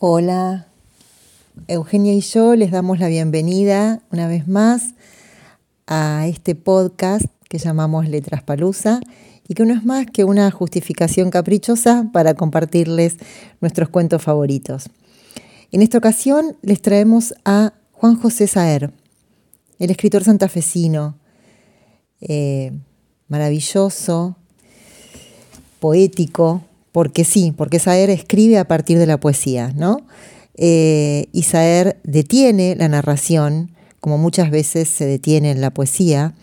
Hola, Eugenia y yo les damos la bienvenida una vez más a este podcast que llamamos Letras Palusa y que no es más que una justificación caprichosa para compartirles nuestros cuentos favoritos. En esta ocasión les traemos a Juan José Saer, el escritor santafesino, eh, maravilloso, poético, porque sí, porque Saer escribe a partir de la poesía, ¿no? Eh, y Saer detiene la narración, como muchas veces se detiene en la poesía,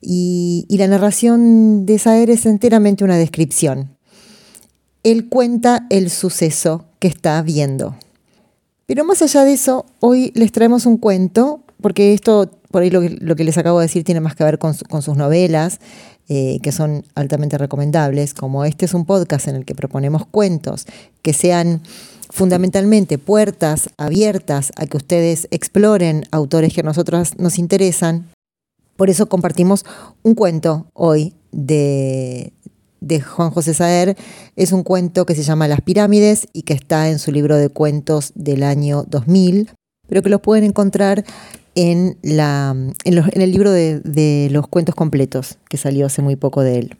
y, la narración de Saer es enteramente una descripción. Él cuenta el suceso que está viendo. Pero más allá de eso, hoy les traemos un cuento, porque esto, por ahí lo que, les acabo de decir, tiene más que ver con, sus novelas, eh, que son altamente recomendables. Como este es un podcast en el que proponemos cuentos que sean fundamentalmente puertas abiertas a que ustedes exploren autores que a nosotros nos interesan. Por eso compartimos un cuento hoy de, de Juan José Saer. Es un cuento que se llama Las pirámides y que está en su libro de cuentos del año 2000, pero que lo pueden encontrar en, la, en, el libro de, de los cuentos completos que salió hace muy poco de él.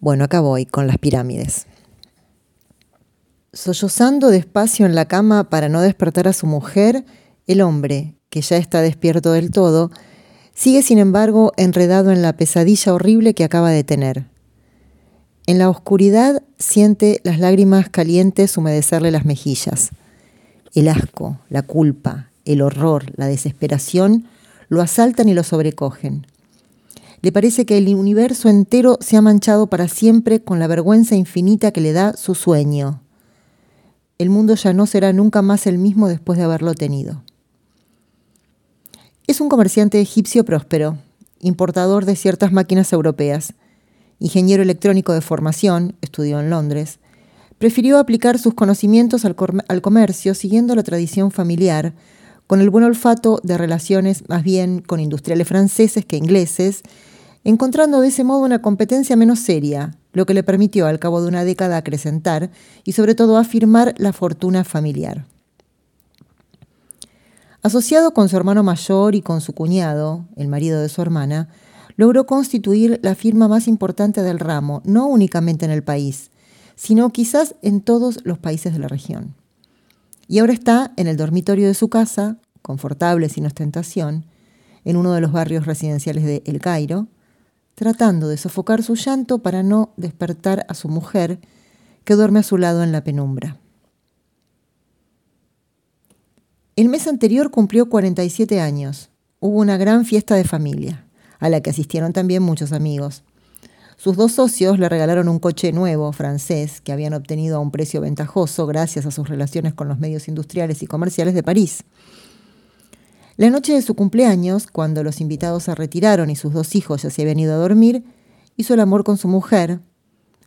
Bueno, acá voy con las pirámides. Sollozando despacio en la cama para no despertar a su mujer, el hombre, que ya está despierto del todo, sigue sin embargo enredado en la pesadilla horrible que acaba de tener. En la oscuridad siente las lágrimas calientes humedecerle las mejillas. El asco, la culpa, el horror, la desesperación lo asaltan y lo sobrecogen. Le parece que el universo entero se ha manchado para siempre con la vergüenza infinita que le da su sueño. El mundo ya no será nunca más el mismo después de haberlo tenido. Es un comerciante egipcio próspero, importador de ciertas máquinas europeas, ingeniero electrónico de formación, estudió en Londres, prefirió aplicar sus conocimientos al, comercio siguiendo la tradición familiar, con el buen olfato de relaciones más bien con industriales franceses que ingleses, encontrando de ese modo una competencia menos seria, lo que le permitió al cabo de una década acrecentar y sobre todo afirmar la fortuna familiar. Asociado con su hermano mayor y con su cuñado, el marido de su hermana, logró constituir la firma más importante del ramo, no únicamente en el país, sino quizás en todos los países de la región. Y ahora está en el dormitorio de su casa, confortable sin ostentación, en uno de los barrios residenciales de El Cairo, tratando de sofocar su llanto para no despertar a su mujer, que duerme a su lado en la penumbra. El mes anterior cumplió 47 años. Hubo una gran fiesta de familia a la que asistieron también muchos amigos. Sus dos socios le regalaron un coche nuevo, francés, que habían obtenido a un precio ventajoso gracias a sus relaciones con los medios industriales y comerciales de París. La noche de su cumpleaños, cuando los invitados se retiraron y sus dos hijos ya se habían ido a dormir, hizo el amor con su mujer.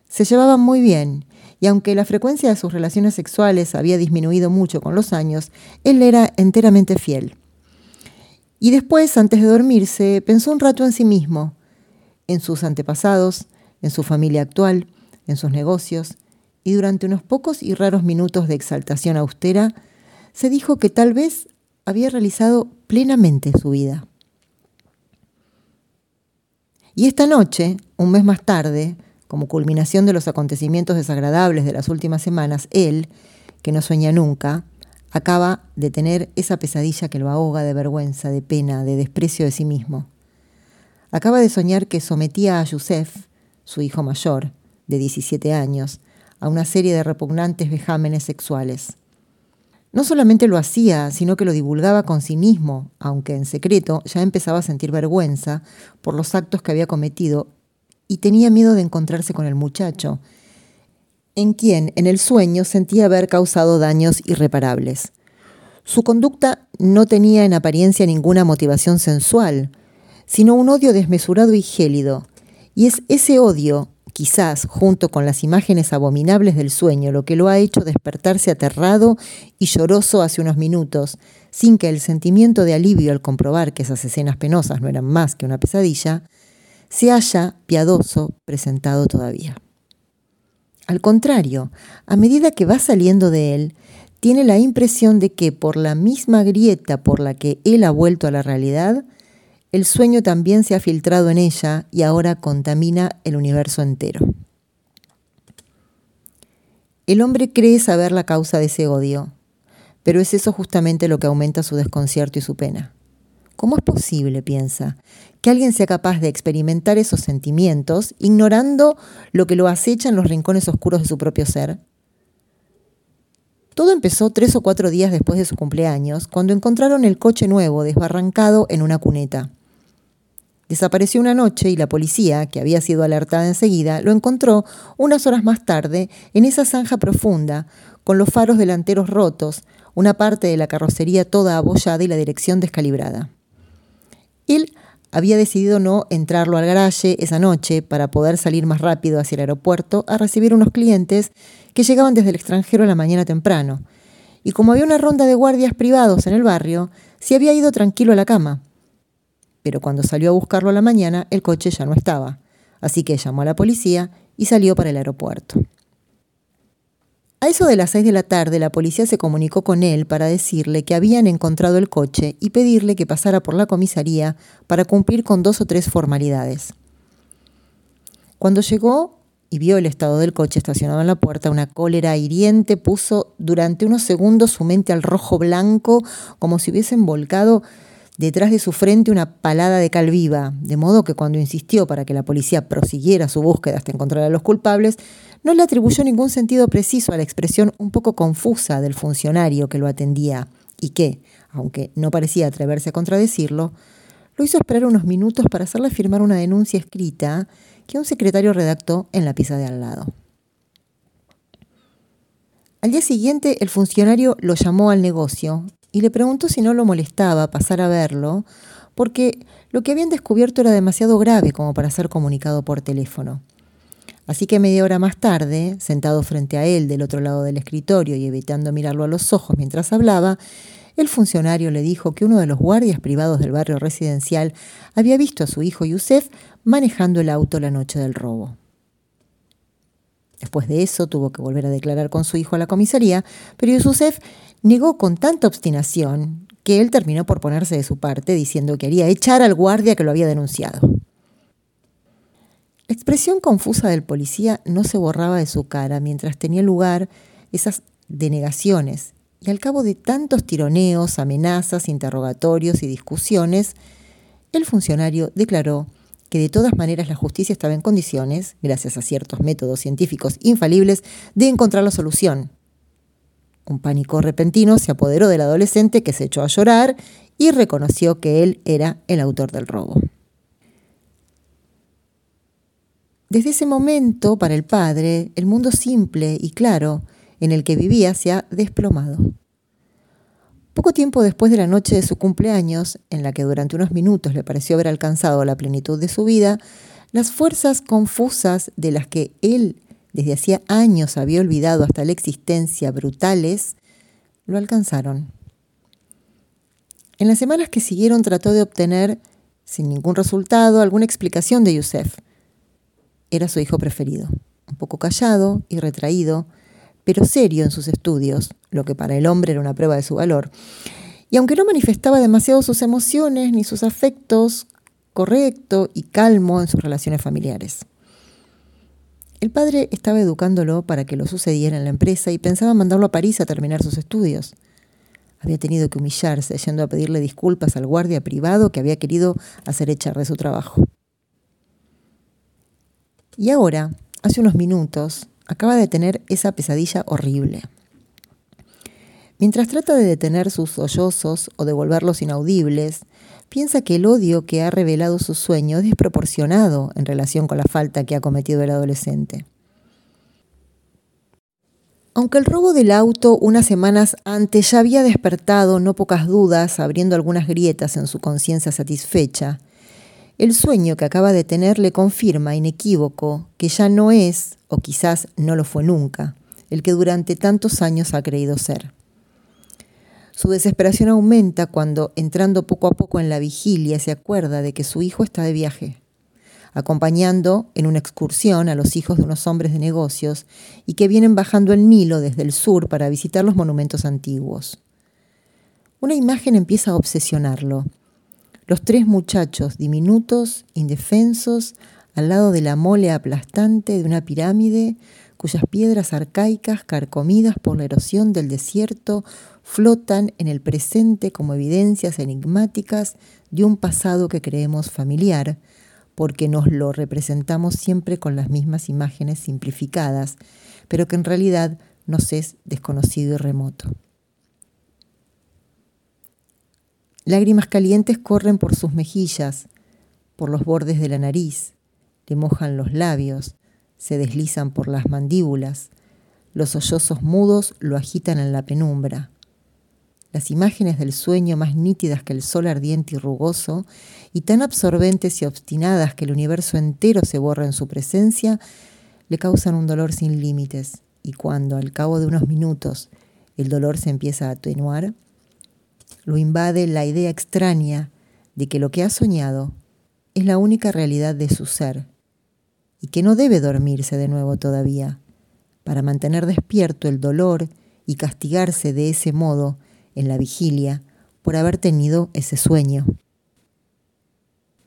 Se llevaban muy bien, y aunque la frecuencia de sus relaciones sexuales había disminuido mucho con los años, él era enteramente fiel. Y después, antes de dormirse, pensó un rato en sí mismo, en sus antepasados, en su familia actual, en sus negocios, y durante unos pocos y raros minutos de exaltación austera, se dijo que tal vez había realizado plenamente su vida. Y esta noche, un mes más tarde, como culminación de los acontecimientos desagradables de las últimas semanas, él, que no sueña nunca, acaba de tener esa pesadilla que lo ahoga de vergüenza, de pena, de desprecio de sí mismo. Acaba de soñar que sometía a Yusef, su hijo mayor, de 17 años, a una serie de repugnantes vejámenes sexuales. No solamente lo hacía, sino que lo divulgaba con sí mismo, aunque en secreto ya empezaba a sentir vergüenza por los actos que había cometido y tenía miedo de encontrarse con el muchacho, en quien en el sueño sentía haber causado daños irreparables. Su conducta no tenía en apariencia ninguna motivación sensual, sino un odio desmesurado y gélido, y es ese odio, quizás junto con las imágenes abominables del sueño, lo que lo ha hecho despertarse aterrado y lloroso hace unos minutos, sin que el sentimiento de alivio al comprobar que esas escenas penosas no eran más que una pesadilla, se haya piadoso presentado todavía. Al contrario, a medida que va saliendo de él, tiene la impresión de que por la misma grieta por la que él ha vuelto a la realidad, el sueño también se ha filtrado en ella y ahora contamina el universo entero. El hombre cree saber la causa de ese odio, pero es eso justamente lo que aumenta su desconcierto y su pena. ¿Cómo es posible, piensa, que alguien sea capaz de experimentar esos sentimientos ignorando lo que lo acecha en los rincones oscuros de su propio ser? Todo empezó tres o cuatro días después de su cumpleaños, cuando encontraron el coche nuevo desbarrancado en una cuneta. Desapareció una noche y la policía, que había sido alertada enseguida, lo encontró unas horas más tarde en esa zanja profunda, con los faros delanteros rotos, una parte de la carrocería toda abollada y la dirección descalibrada. Él había decidido no entrarlo al garaje esa noche para poder salir más rápido hacia el aeropuerto a recibir unos clientes que llegaban desde el extranjero a la mañana temprano. Y como había una ronda de guardias privados en el barrio, se había ido tranquilo a la cama. Pero cuando salió a buscarlo a la mañana, el coche ya no estaba. Así que llamó a la policía y salió para el aeropuerto. A eso de las seis de la tarde, la policía se comunicó con él para decirle que habían encontrado el coche y pedirle que pasara por la comisaría para cumplir con dos o tres formalidades. Cuando llegó, y vio el estado del coche estacionado en la puerta, una cólera hiriente puso durante unos segundos su mente al rojo blanco, como si hubiesen volcado detrás de su frente una palada de cal viva, de modo que cuando insistió para que la policía prosiguiera su búsqueda hasta encontrar a los culpables, no le atribuyó ningún sentido preciso a la expresión un poco confusa del funcionario que lo atendía y que, aunque no parecía atreverse a contradecirlo, lo hizo esperar unos minutos para hacerle firmar una denuncia escrita que un secretario redactó en la pieza de al lado. Al día siguiente, el funcionario lo llamó al negocio y le preguntó si no lo molestaba pasar a verlo, porque lo que habían descubierto era demasiado grave como para ser comunicado por teléfono. Así que media hora más tarde, sentado frente a él del otro lado del escritorio y evitando mirarlo a los ojos mientras hablaba, el funcionario le dijo que uno de los guardias privados del barrio residencial había visto a su hijo Yusef manejando el auto la noche del robo. Después de eso tuvo que volver a declarar con su hijo a la comisaría, pero Yusef negó con tanta obstinación que él terminó por ponerse de su parte diciendo que haría echar al guardia que lo había denunciado. La expresión confusa del policía no se borraba de su cara mientras tenía lugar esas denegaciones y al cabo de tantos tironeos, amenazas, interrogatorios y discusiones, el funcionario declaró que de todas maneras la justicia estaba en condiciones, gracias a ciertos métodos científicos infalibles, de encontrar la solución. Un pánico repentino se apoderó del adolescente que se echó a llorar y reconoció que él era el autor del robo. Desde ese momento, para el padre, el mundo simple y claro en el que vivía se ha desplomado. Poco tiempo después de la noche de su cumpleaños, en la que durante unos minutos le pareció haber alcanzado la plenitud de su vida, las fuerzas confusas de las que él desde hacía años había olvidado hasta la existencia brutales, lo alcanzaron. En las semanas que siguieron trató de obtener, sin ningún resultado, alguna explicación de Yusef. Era su hijo preferido, un poco callado y retraído, pero serio en sus estudios, lo que para el hombre era una prueba de su valor. Y aunque no manifestaba demasiado sus emociones ni sus afectos, correcto y calmo en sus relaciones familiares. El padre estaba educándolo para que lo sucediera en la empresa y pensaba mandarlo a París a terminar sus estudios. Había tenido que humillarse yendo a pedirle disculpas al guardia privado que había querido hacer echar de su trabajo. Y ahora, hace unos minutos, acaba de tener esa pesadilla horrible. Mientras trata de detener sus sollozos o de volverlos inaudibles, piensa que el odio que ha revelado su sueño es desproporcionado en relación con la falta que ha cometido el adolescente. Aunque el robo del auto unas semanas antes ya había despertado no pocas dudas, abriendo algunas grietas en su conciencia satisfecha, el sueño que acaba de tener le confirma inequívoco que ya no es, o quizás no lo fue nunca, el que durante tantos años ha creído ser. Su desesperación aumenta cuando, entrando poco a poco en la vigilia, se acuerda de que su hijo está de viaje. acompañando en una excursión a los hijos de unos hombres de negocios y que vienen bajando el Nilo desde el sur para visitar los monumentos antiguos. Una imagen empieza a obsesionarlo. Los tres muchachos diminutos, indefensos, al lado de la mole aplastante de una pirámide cuyas piedras arcaicas, carcomidas por la erosión del desierto, flotan en el presente como evidencias enigmáticas de un pasado que creemos familiar, porque nos lo representamos siempre con las mismas imágenes simplificadas, pero que en realidad nos es desconocido y remoto. Lágrimas calientes corren por sus mejillas, por los bordes de la nariz, le mojan los labios, se deslizan por las mandíbulas, los sollozos mudos lo agitan en la penumbra. Las imágenes del sueño más nítidas que el sol ardiente y rugoso, y tan absorbentes y obstinadas que el universo entero se borra en su presencia, le causan un dolor sin límites, y cuando, al cabo de unos minutos, el dolor se empieza a atenuar, lo invade la idea extraña de que lo que ha soñado es la única realidad de su ser, y que no debe dormirse de nuevo todavía, para mantener despierto el dolor y castigarse de ese modo en la vigilia por haber tenido ese sueño.